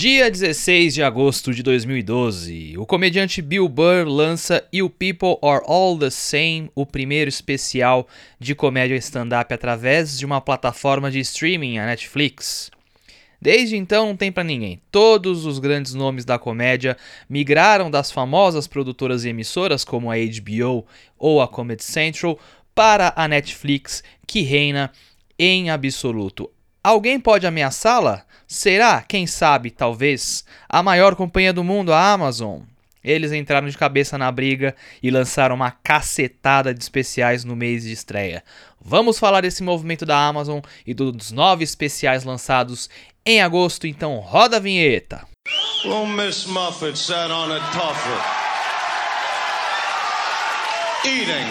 Dia 16 de agosto de 2012, o comediante Bill Burr lança You People Are All the Same, o primeiro especial de comédia stand-up através de uma plataforma de streaming, a Netflix. Desde então não tem para ninguém. Todos os grandes nomes da comédia migraram das famosas produtoras e emissoras como a HBO ou a Comedy Central para a Netflix, que reina em absoluto. Alguém pode ameaçá-la? Será, quem sabe, talvez, a maior companhia do mundo, a Amazon? Eles entraram de cabeça na briga e lançaram uma cacetada de especiais no mês de estreia. Vamos falar desse movimento da Amazon e dos nove especiais lançados em agosto, então roda a vinheta. Well, Miss Muffet sat on a eating.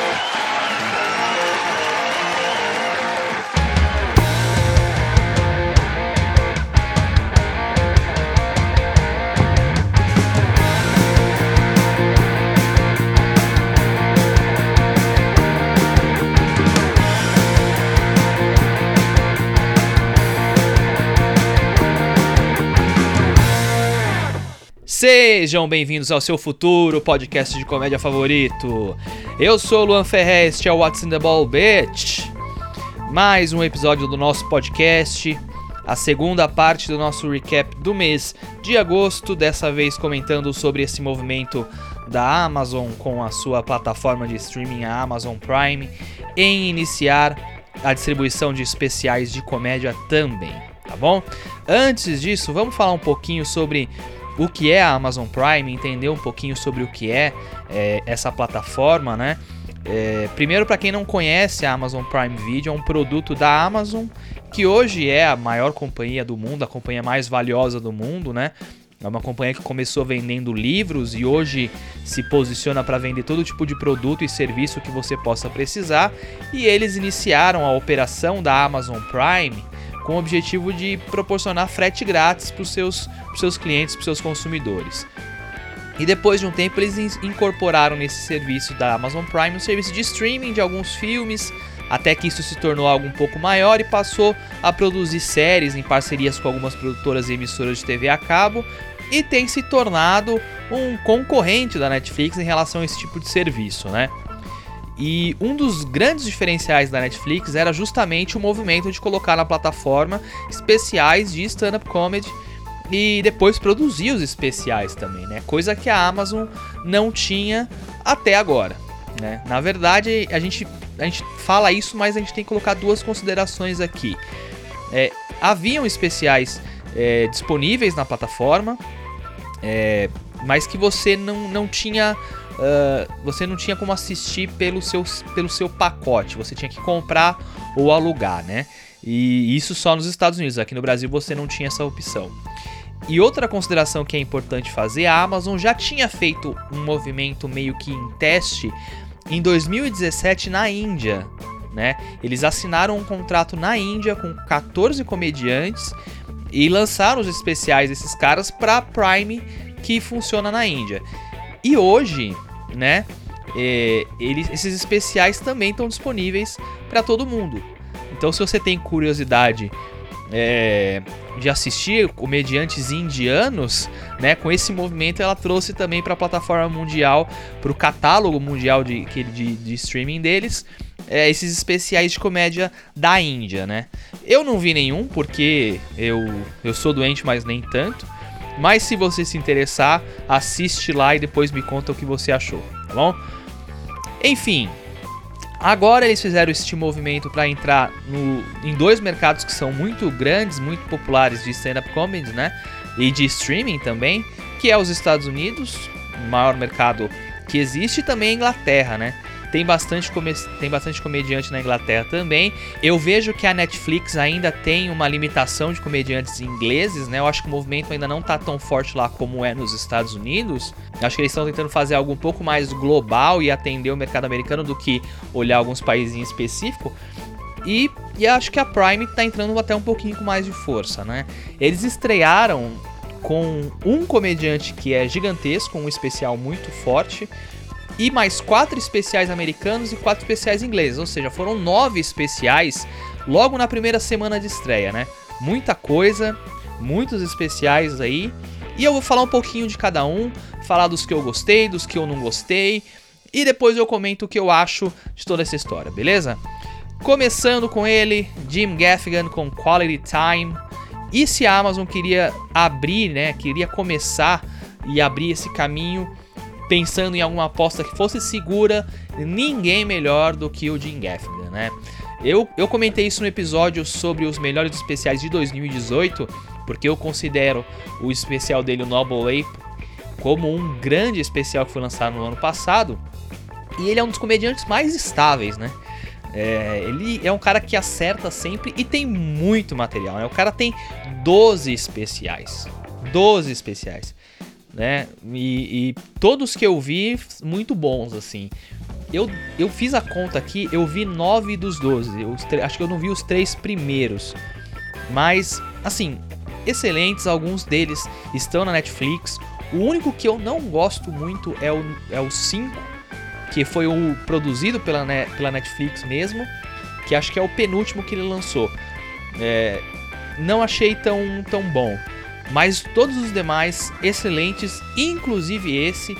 Sejam bem-vindos ao seu futuro podcast de comédia favorito. Eu sou o Luan Ferrer, este é o What's in the Ball Bitch. Mais um episódio do nosso podcast, a segunda parte do nosso recap do mês de agosto, dessa vez comentando sobre esse movimento da Amazon com a sua plataforma de streaming, a Amazon Prime, em iniciar a distribuição de especiais de comédia também, tá bom? Antes disso, vamos falar um pouquinho sobre o que é a Amazon Prime, entender um pouquinho sobre o que é, é essa plataforma, né? É, primeiro, para quem não conhece, a Amazon Prime Video é um produto da Amazon que hoje é a maior companhia do mundo, a companhia mais valiosa do mundo, né? É uma companhia que começou vendendo livros e hoje se posiciona para vender todo tipo de produto e serviço que você possa precisar. E eles iniciaram a operação da Amazon Prime com o objetivo de proporcionar frete grátis para os seus, seus clientes, para os seus consumidores. E depois de um tempo eles incorporaram nesse serviço da Amazon Prime um serviço de streaming de alguns filmes, até que isso se tornou algo um pouco maior e passou a produzir séries em parcerias com algumas produtoras e emissoras de TV a cabo e tem se tornado um concorrente da Netflix em relação a esse tipo de serviço, né? E um dos grandes diferenciais da Netflix era justamente o movimento de colocar na plataforma especiais de stand-up comedy e depois produzir os especiais também, né? Coisa que a Amazon não tinha até agora, né? Na verdade, a gente, a gente fala isso, mas a gente tem que colocar duas considerações aqui. É, haviam especiais é, disponíveis na plataforma, é, mas que você não, não tinha uh, você não tinha como assistir pelo seu, pelo seu pacote, você tinha que comprar ou alugar, né? E isso só nos Estados Unidos, aqui no Brasil você não tinha essa opção. E outra consideração que é importante fazer, a Amazon já tinha feito um movimento meio que em teste em 2017 na Índia, né? Eles assinaram um contrato na Índia com 14 comediantes e lançaram os especiais desses caras para Prime que funciona na Índia. E hoje, né? É, eles, esses especiais também estão disponíveis para todo mundo. Então, se você tem curiosidade é, de assistir comediantes indianos, né? Com esse movimento, ela trouxe também para a plataforma mundial, para o catálogo mundial de, de, de streaming deles, é, esses especiais de comédia da Índia, né? Eu não vi nenhum porque eu, eu sou doente, mas nem tanto. Mas se você se interessar, assiste lá e depois me conta o que você achou, tá bom? Enfim, agora eles fizeram este movimento para entrar no, em dois mercados que são muito grandes, muito populares de stand-up comedy, né? E de streaming também, que é os Estados Unidos, o maior mercado que existe, e também a Inglaterra, né? Tem bastante, tem bastante comediante na Inglaterra também. Eu vejo que a Netflix ainda tem uma limitação de comediantes ingleses, né? Eu acho que o movimento ainda não tá tão forte lá como é nos Estados Unidos. acho que eles estão tentando fazer algo um pouco mais global e atender o mercado americano do que olhar alguns países em específico. E, e acho que a Prime tá entrando até um pouquinho com mais de força, né? Eles estrearam com um comediante que é gigantesco, um especial muito forte, e mais quatro especiais americanos e quatro especiais ingleses, ou seja, foram nove especiais logo na primeira semana de estreia, né? Muita coisa, muitos especiais aí. E eu vou falar um pouquinho de cada um, falar dos que eu gostei, dos que eu não gostei, e depois eu comento o que eu acho de toda essa história, beleza? Começando com ele, Jim Gaffigan com Quality Time. E se a Amazon queria abrir, né, queria começar e abrir esse caminho pensando em alguma aposta que fosse segura, ninguém melhor do que o Jim Gaffigan, né? Eu, eu comentei isso no episódio sobre os melhores especiais de 2018, porque eu considero o especial dele, o Noble Ape, como um grande especial que foi lançado no ano passado. E ele é um dos comediantes mais estáveis, né? É, ele é um cara que acerta sempre e tem muito material. Né? O cara tem 12 especiais. 12 especiais né? E, e, todos que eu vi, muito bons, assim. Eu, eu fiz a conta aqui, eu vi 9 dos 12. Eu, acho que eu não vi os três primeiros. Mas, assim, excelentes. Alguns deles estão na Netflix. O único que eu não gosto muito é o, é o 5, que foi o produzido pela, pela Netflix mesmo. Que acho que é o penúltimo que ele lançou. É, não achei tão, tão bom mas todos os demais excelentes, inclusive esse.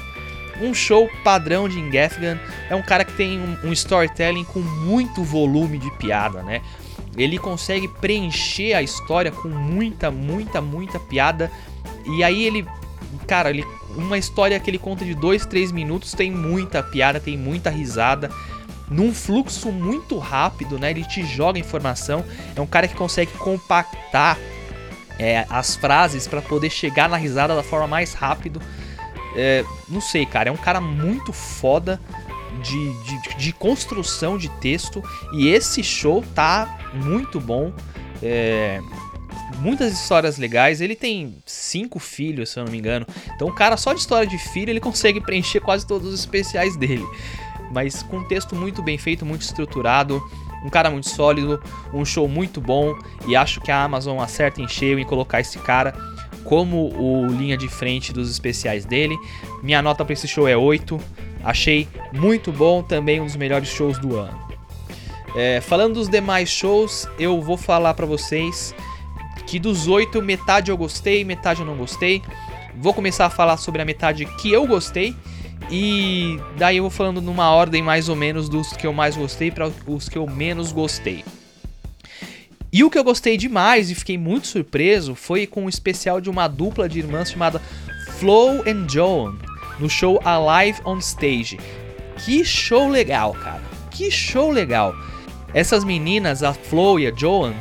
Um show padrão de Ingefgan é um cara que tem um, um storytelling com muito volume de piada, né? Ele consegue preencher a história com muita, muita, muita piada. E aí ele, cara, ele, uma história que ele conta de 2, 3 minutos tem muita piada, tem muita risada num fluxo muito rápido, né? Ele te joga informação. É um cara que consegue compactar é, as frases para poder chegar na risada da forma mais rápido. É, não sei, cara, é um cara muito foda de, de, de, construção de texto e esse show tá muito bom. É, muitas histórias legais. Ele tem cinco filhos, se eu não me engano. Então, o cara só de história de filho ele consegue preencher quase todos os especiais dele. Mas com texto muito bem feito, muito estruturado um cara muito sólido, um show muito bom e acho que a Amazon acerta em cheio em colocar esse cara como o linha de frente dos especiais dele. Minha nota para esse show é 8. Achei muito bom, também um dos melhores shows do ano. É, falando dos demais shows, eu vou falar para vocês que dos oito, metade eu gostei, metade eu não gostei. Vou começar a falar sobre a metade que eu gostei e daí eu vou falando numa ordem mais ou menos dos que eu mais gostei para os que eu menos gostei. E o que eu gostei demais e fiquei muito surpreso foi com o um especial de uma dupla de irmãs chamada Flo and Joan no show Alive on Stage. Que show legal, cara. Que show legal. Essas meninas, a Flo e a Joan,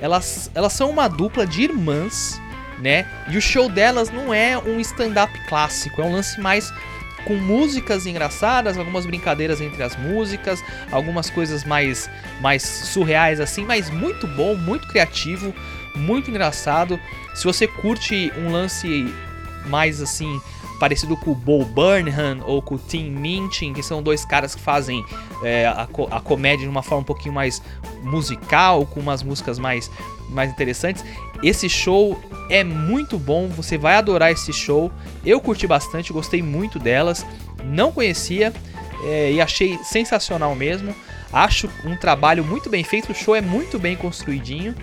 elas, elas são uma dupla de irmãs, né? E o show delas não é um stand-up clássico, é um lance mais com músicas engraçadas, algumas brincadeiras entre as músicas, algumas coisas mais, mais surreais assim, mas muito bom, muito criativo, muito engraçado. Se você curte um lance mais assim parecido com o Bo Burnham ou com o Tim Minchin, que são dois caras que fazem é, a, a, comédia de uma forma um pouquinho mais musical, com umas músicas mais, mais interessantes. Esse show é muito bom, você vai adorar esse show. Eu curti bastante, gostei muito delas, não conhecia é, e achei sensacional mesmo. Acho um trabalho muito bem feito, o show é muito bem construidinho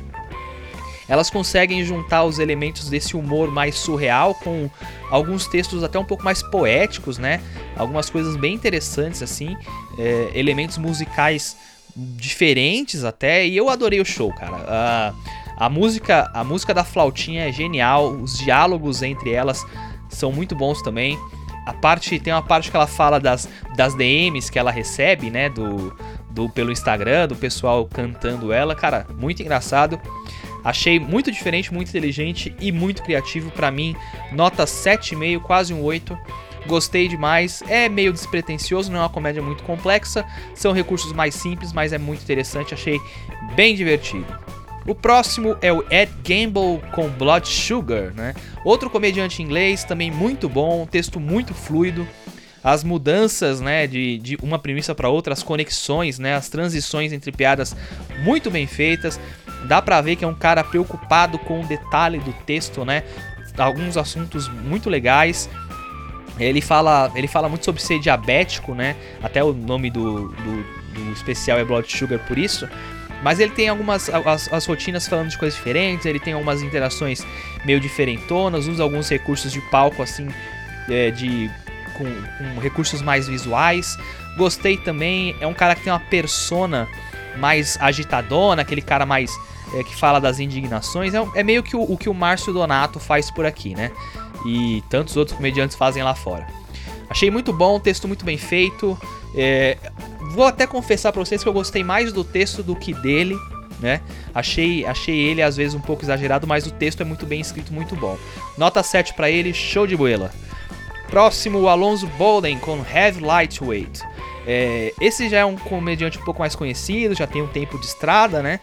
elas conseguem juntar os elementos desse humor mais surreal com alguns textos até um pouco mais poéticos, né? Algumas coisas bem interessantes assim, é, elementos musicais diferentes até. E eu adorei o show, cara. A, a música, a música da flautinha é genial, os diálogos entre elas são muito bons também. A parte tem uma parte que ela fala das, das DMs que ela recebe, né, do, do pelo Instagram, do pessoal cantando ela, cara, muito engraçado. Achei muito diferente, muito inteligente e muito criativo para mim. Nota 7,5, quase um 8. Gostei demais. É meio despretensioso, não é uma comédia muito complexa. São recursos mais simples, mas é muito interessante. Achei bem divertido. O próximo é o Ed Gamble com Blood Sugar, né? Outro comediante inglês, também muito bom, texto muito fluido. As mudanças, né, de, de uma premissa para outra, as conexões, né, as transições entre piadas muito bem feitas. Dá pra ver que é um cara preocupado com o detalhe do texto, né? Alguns assuntos muito legais. Ele fala, ele fala muito sobre ser diabético, né? Até o nome do, do, do especial é Blood Sugar por isso. Mas ele tem algumas as, as, rotinas falando de coisas diferentes, ele tem algumas interações meio diferentonas, usa alguns recursos de palco assim, é, de com, com, recursos mais visuais. Gostei também, é um cara que tem uma persona mais agitadona, aquele cara mais é, que fala das indignações. É, é meio que o, o, que o Márcio Donato faz por aqui, né? E tantos outros comediantes fazem lá fora. Achei muito bom, texto muito bem feito. É, vou até confessar para vocês que eu gostei mais do texto do que dele, né? Achei, achei ele às vezes um pouco exagerado, mas o texto é muito bem escrito, muito bom. Nota 7 para ele, show de boela. Próximo, o Alonso Bolden com Heavy Lightweight. É, esse já é um comediante um pouco mais conhecido, já tem um tempo de estrada, né?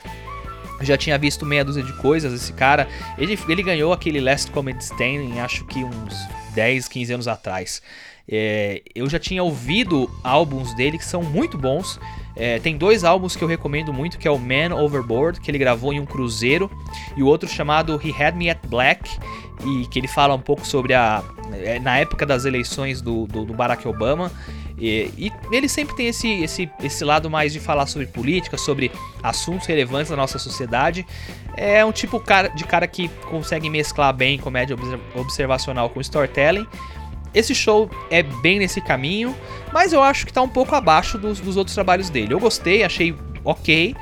Já tinha visto meia dúzia de coisas esse cara. Ele, ele ganhou aquele Last Comedy Standing, acho que uns 10, 15 anos atrás. É, eu já tinha ouvido álbuns dele que são muito bons. É, tem dois álbuns que eu recomendo muito, que é o Man Overboard, que ele gravou em um cruzeiro, e o outro chamado He Had Me at Black, e que ele fala um pouco sobre a é, na época das eleições do, do, do Barack Obama. E, e, ele sempre tem esse, esse, esse lado mais de falar sobre política, sobre assuntos relevantes da nossa sociedade. É um tipo de cara que consegue mesclar bem comédia observacional com storytelling. Esse show é bem nesse caminho, mas eu acho que tá um pouco abaixo dos, dos outros trabalhos dele. Eu gostei, achei ok,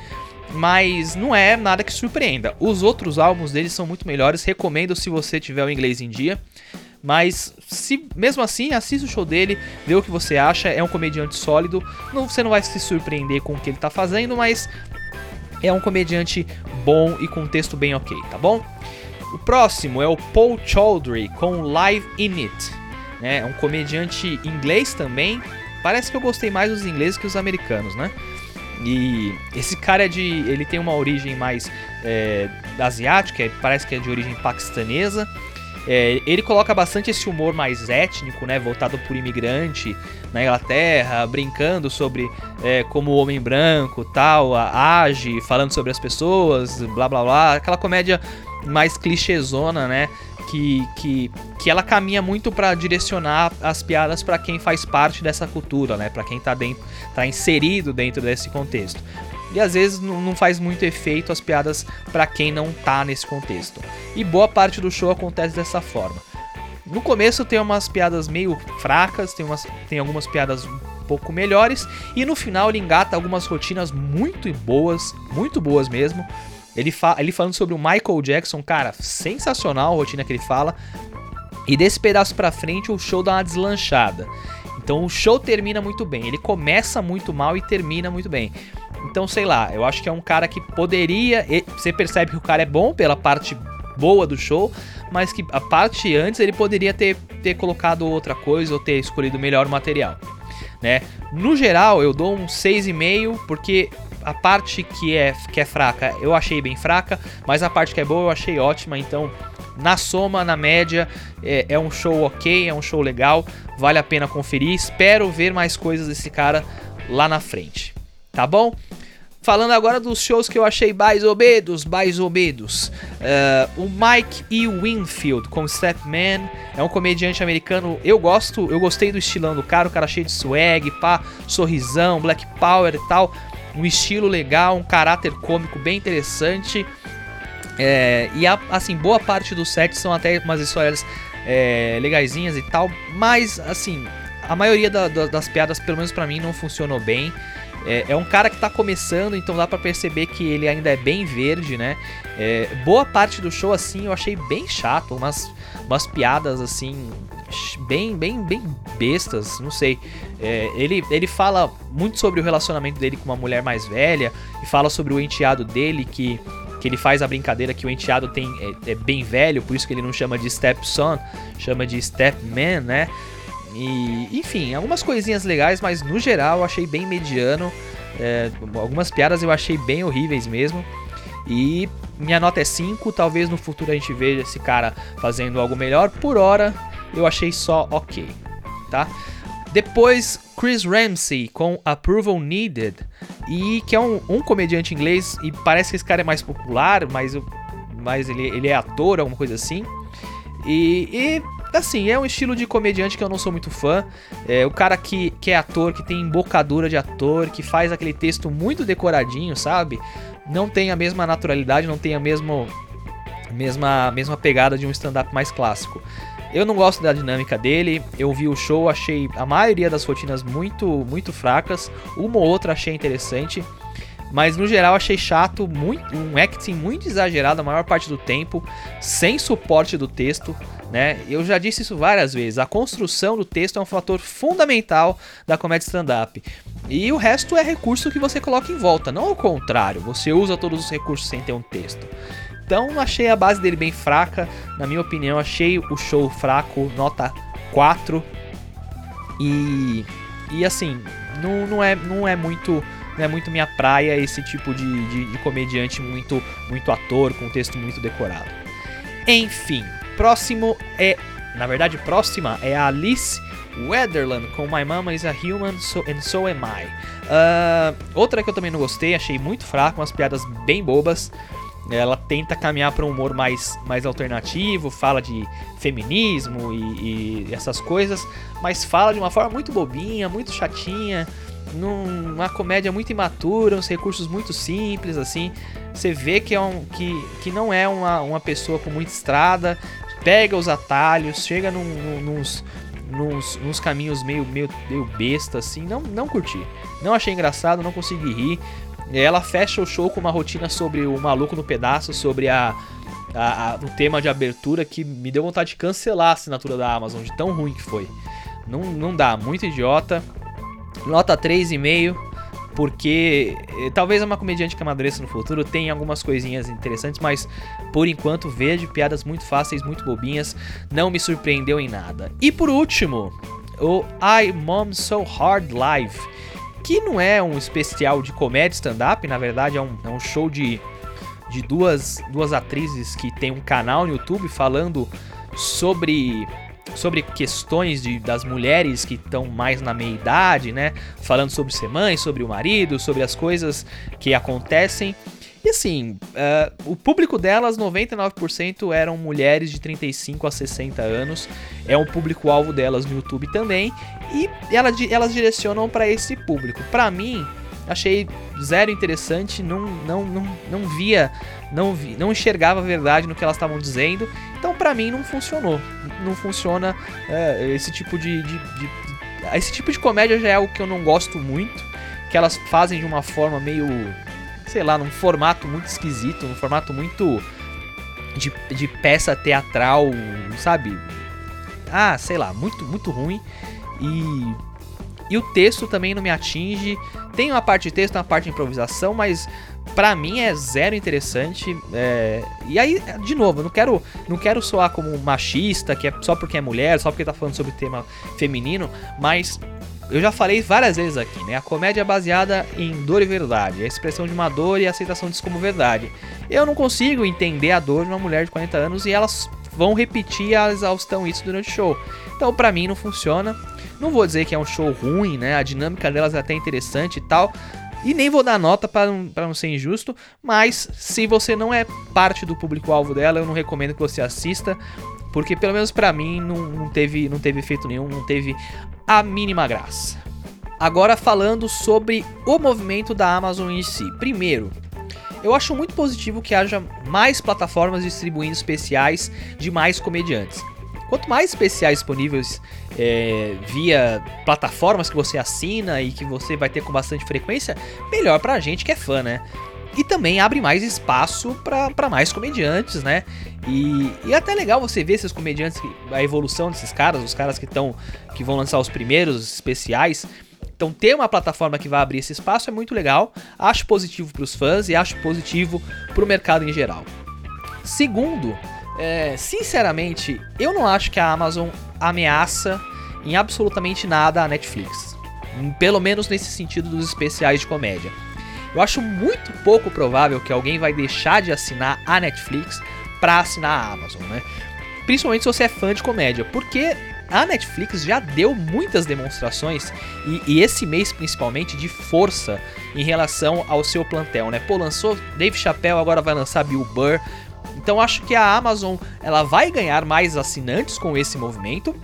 mas não é nada que surpreenda. Os outros álbuns dele são muito melhores, recomendo se você tiver o inglês em dia. Mas se mesmo assim, assista o show dele, vê o que você acha. É um comediante sólido. Não, você não vai se surpreender com o que ele tá fazendo, mas é um comediante bom e com um texto bem ok, tá bom? O próximo é o Paul Chowdhury com Live In It né? É um comediante inglês também. Parece que eu gostei mais dos ingleses que os americanos, né? E esse cara é de. Ele tem uma origem mais é, asiática, parece que é de origem paquistanesa. É, ele coloca bastante esse humor mais étnico, né, voltado por imigrante na Inglaterra, brincando sobre é, como o homem branco tal age, falando sobre as pessoas, blá blá blá, aquela comédia mais clichêzona, né, que, que, que ela caminha muito para direcionar as piadas para quem faz parte dessa cultura, né? Para quem tá dentro, tá inserido dentro desse contexto. E às vezes não faz muito efeito as piadas para quem não tá nesse contexto. E boa parte do show acontece dessa forma. No começo tem umas piadas meio fracas, tem, umas, tem algumas piadas um pouco melhores, e no final ele engata algumas rotinas muito boas, muito boas mesmo, ele, fa ele falando sobre o Michael Jackson, cara, sensacional a rotina que ele fala. E desse pedaço pra frente o show dá uma deslanchada. Então o show termina muito bem. Ele começa muito mal e termina muito bem. Então, sei lá, eu acho que é um cara que poderia. Você percebe que o cara é bom pela parte boa do show, mas que a parte antes ele poderia ter, ter colocado outra coisa ou ter escolhido melhor o material. Né? No geral, eu dou um 6,5 porque a parte que é, que é fraca eu achei bem fraca, mas a parte que é boa eu achei ótima. Então, na soma, na média, é, é um show ok, é um show legal, vale a pena conferir. Espero ver mais coisas desse cara lá na frente, tá bom? Falando agora dos shows que eu achei mais obedos, mais obedos. Uh, o Mike E. Winfield com Stepman é um comediante americano. Eu gosto, eu gostei do estilão do cara, o cara cheio de swag, pá, sorrisão, black power e tal um estilo legal, um caráter cômico bem interessante. É, e a, assim, boa parte dos sets são até umas histórias é, e tal, mas assim, a maioria da, da, das piadas, pelo menos para mim, não funcionou bem. É, é, um cara que tá começando, então dá para perceber que ele ainda é bem verde, né? É, boa parte do show, assim, eu achei bem chato, umas, umas piadas, assim, bem, bem, bem bestas, não sei. É, ele, ele fala muito sobre o relacionamento dele com uma mulher mais velha e fala sobre o enteado dele que que ele faz a brincadeira que o enteado tem é, é bem velho, por isso que ele não chama de stepson, chama de stepman, né? E, enfim, algumas coisinhas legais, mas no geral eu achei bem mediano. É, algumas piadas eu achei bem horríveis mesmo. E minha nota é 5. Talvez no futuro a gente veja esse cara fazendo algo melhor. Por hora, eu achei só ok, tá? Depois, Chris Ramsey com Approval Needed, e que é um, um, comediante inglês, e parece que esse cara é mais popular, mas, mas ele, ele é ator, alguma coisa assim. E, e assim, é um estilo de comediante que eu não sou muito fã. É o cara que, que é ator, que tem embocadura de ator, que faz aquele texto muito decoradinho, sabe? Não tem a mesma naturalidade, não tem a mesma, mesma, mesma pegada de um stand-up mais clássico. Eu não gosto da dinâmica dele. Eu vi o show, achei a maioria das rotinas muito, muito fracas. Uma ou outra achei interessante. Mas no geral achei chato, muito, um acting muito exagerado a maior parte do tempo, sem suporte do texto. Né? Eu já disse isso várias vezes. A construção do texto é um fator fundamental da comédia stand-up. E o resto é recurso que você coloca em volta, não ao contrário. Você usa todos os recursos sem ter um texto. Então achei a base dele bem fraca. Na minha opinião, achei o show fraco, nota 4. E. E assim, não, não, é, não é muito não é muito minha praia esse tipo de, de, de comediante muito, muito ator, com texto muito decorado. Enfim, próximo é. Na verdade, próxima é a Alice Weatherland com My Mama is a Human so, and So Am I. Uh, outra que eu também não gostei, achei muito fraco, umas piadas bem bobas. Ela tenta caminhar para um humor mais, mais alternativo, fala de feminismo e, e essas coisas, mas fala de uma forma muito bobinha, muito chatinha numa comédia muito imatura, uns recursos muito simples, assim. Você vê que, é um, que, que não é uma, uma pessoa com muita estrada, pega os atalhos, chega num, num, nos, nos, nos caminhos meio, meio, meio besta, assim. Não, não curti. Não achei engraçado, não consegui rir. Ela fecha o show com uma rotina sobre o maluco no pedaço, sobre a, a, a, o tema de abertura que me deu vontade de cancelar a assinatura da Amazon, de tão ruim que foi. Não, não dá, muito idiota. Nota 3,5, porque eh, talvez uma comediante que amadureça no futuro tenha algumas coisinhas interessantes, mas por enquanto vejo piadas muito fáceis, muito bobinhas, não me surpreendeu em nada. E por último, o I Mom So Hard Live, que não é um especial de comédia stand-up, na verdade é um, é um show de, de duas, duas atrizes que tem um canal no YouTube falando sobre sobre questões de, das mulheres que estão mais na meia idade, né? Falando sobre ser mãe, sobre o marido, sobre as coisas que acontecem. E assim, uh, o público delas, 99% eram mulheres de 35 a 60 anos. É um público-alvo delas no YouTube também. E elas, elas direcionam para esse público. Para mim, achei zero interessante, não, não, não, não via, não, vi, não enxergava a verdade no que elas estavam dizendo. Então, para mim, não funcionou. Não funciona é, esse tipo de, de, de, Esse tipo de comédia já é algo que eu não gosto muito. Que elas fazem de uma forma meio. Sei lá, num formato muito esquisito, num formato muito. De, de peça teatral, sabe? Ah, sei lá, muito, muito ruim. E e o texto também não me atinge. Tem uma parte de texto, uma parte de improvisação, mas para mim é zero interessante. É... E aí, de novo, eu não quero, não quero soar como machista, que é só porque é mulher, só porque tá falando sobre tema feminino, mas eu já falei várias vezes aqui, né? A comédia é baseada em dor e verdade, a expressão de uma dor e a aceitação disso como verdade. Eu não consigo entender a dor de uma mulher de 40 anos e elas vão repetir a exaustão isso durante o show. Então, para mim, não funciona. Não vou dizer que é um show ruim, né? A dinâmica delas é até interessante e tal. E nem vou dar nota para não, não ser injusto, mas se você não é parte do público-alvo dela, eu não recomendo que você assista, porque pelo menos para mim não, não, teve, não teve efeito nenhum, não teve a mínima graça. Agora falando sobre o movimento da Amazon em si. Primeiro, eu acho muito positivo que haja mais plataformas distribuindo especiais de mais comediantes. Quanto mais especiais disponíveis é, via plataformas que você assina e que você vai ter com bastante frequência, melhor pra gente que é fã, né? E também abre mais espaço para mais comediantes, né? E, e é até legal você ver esses comediantes, a evolução desses caras, os caras que estão que vão lançar os primeiros especiais. Então ter uma plataforma que vai abrir esse espaço é muito legal. Acho positivo para os fãs e acho positivo para o mercado em geral. Segundo, é, sinceramente, eu não acho que a Amazon ameaça em absolutamente nada a Netflix. Pelo menos nesse sentido dos especiais de comédia. Eu acho muito pouco provável que alguém vai deixar de assinar a Netflix para assinar a Amazon, né? Principalmente se você é fã de comédia, porque a Netflix já deu muitas demonstrações e, e, esse mês principalmente de força em relação ao seu plantel, né? Pô, lançou Dave Chappelle, agora vai lançar Bill Burr, Então acho que a Amazon ela vai ganhar mais assinantes com esse movimento,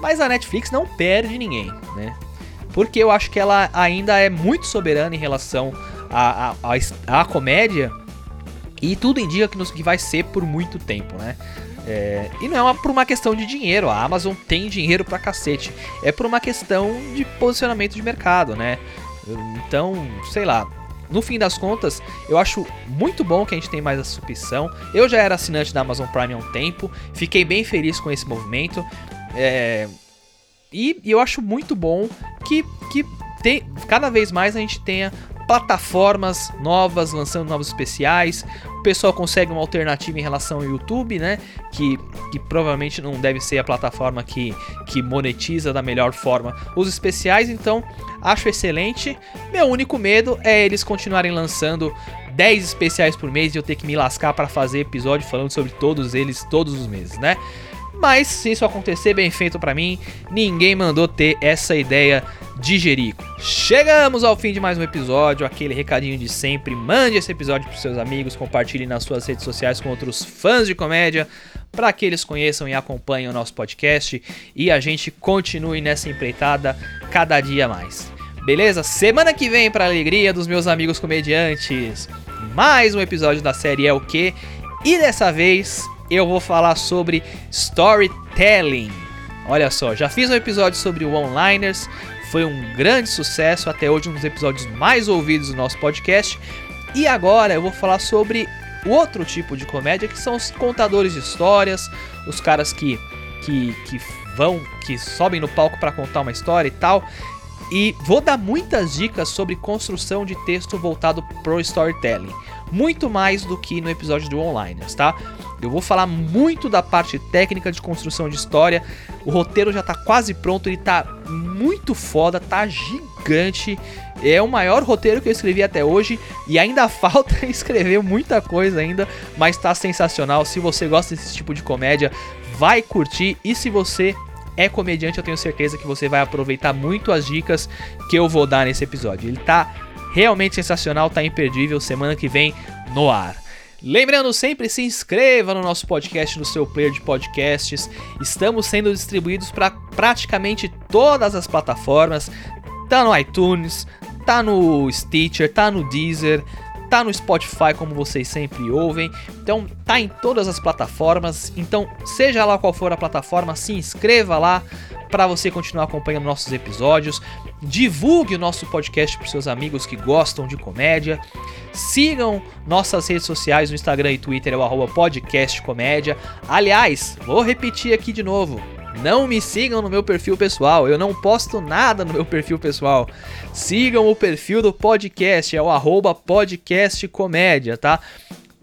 mas a Netflix não perde ninguém, né? Porque eu acho que ela ainda é muito soberana em relação à, comédia e tudo indica que, nos, que vai ser por muito tempo, né? É, e não é por uma questão de dinheiro, a Amazon tem dinheiro pra cacete. É por uma questão de posicionamento de mercado, né? Então, sei lá. No fim das contas, eu acho muito bom que a gente tem mais essa opção. Eu já era assinante da Amazon Prime há um tempo, fiquei bem feliz com esse movimento. É, e, e eu acho muito bom que, que tem, cada vez mais a gente tenha plataformas novas lançando novos especiais. O pessoal consegue uma alternativa em relação ao YouTube, né? Que, que provavelmente não deve ser a plataforma que, que monetiza da melhor forma os especiais. Então, acho excelente. Meu único medo é eles continuarem lançando 10 especiais por mês e eu ter que me lascar para fazer episódio falando sobre todos eles todos os meses, né? Mas se isso acontecer, bem feito para mim. Ninguém mandou ter essa ideia de Jerico. Chegamos ao fim de mais um episódio, aquele recadinho de sempre. Mande esse episódio para seus amigos, compartilhe nas suas redes sociais com outros fãs de comédia, para que eles conheçam e acompanhem o nosso podcast e a gente continue nessa empreitada cada dia mais. Beleza? Semana que vem, para alegria dos meus amigos comediantes, mais um episódio da série É o que? E dessa vez eu vou falar sobre storytelling. Olha só, já fiz um episódio sobre o Onliners, foi um grande sucesso, até hoje um dos episódios mais ouvidos do nosso podcast. E agora eu vou falar sobre outro tipo de comédia que são os contadores de histórias, os caras que que, que vão, que sobem no palco para contar uma história e tal. E vou dar muitas dicas sobre construção de texto voltado pro storytelling, muito mais do que no episódio do Onliners, tá? Eu vou falar muito da parte técnica de construção de história. O roteiro já tá quase pronto, ele tá muito foda, tá gigante. É o maior roteiro que eu escrevi até hoje e ainda falta escrever muita coisa ainda, mas tá sensacional. Se você gosta desse tipo de comédia, vai curtir e se você é comediante, eu tenho certeza que você vai aproveitar muito as dicas que eu vou dar nesse episódio. Ele tá realmente sensacional, tá imperdível. Semana que vem no ar. Lembrando sempre, se inscreva no nosso podcast no seu player de podcasts. Estamos sendo distribuídos para praticamente todas as plataformas. Tá no iTunes, tá no Stitcher, tá no Deezer, tá no Spotify como vocês sempre ouvem. Então tá em todas as plataformas. Então, seja lá qual for a plataforma, se inscreva lá para você continuar acompanhando nossos episódios. Divulgue o nosso podcast para seus amigos que gostam de comédia. Sigam nossas redes sociais no Instagram e Twitter, é o podcastcomédia. Aliás, vou repetir aqui de novo. Não me sigam no meu perfil pessoal, eu não posto nada no meu perfil pessoal. Sigam o perfil do podcast, é o arroba podcastcomédia, tá?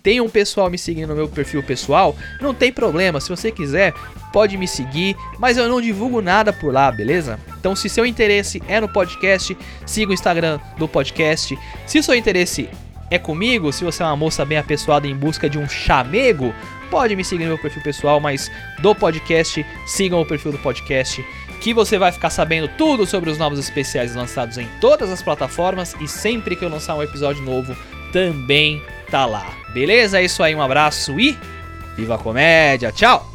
Tem um pessoal me seguindo no meu perfil pessoal, não tem problema, se você quiser, pode me seguir, mas eu não divulgo nada por lá, beleza? Então, se seu interesse é no podcast, siga o Instagram do podcast. Se seu interesse é comigo, se você é uma moça bem apessoada em busca de um chamego, pode me seguir no meu perfil pessoal, mas do podcast, sigam o perfil do podcast, que você vai ficar sabendo tudo sobre os novos especiais lançados em todas as plataformas e sempre que eu lançar um episódio novo, também tá lá. Beleza? É isso aí, um abraço e viva a comédia. Tchau!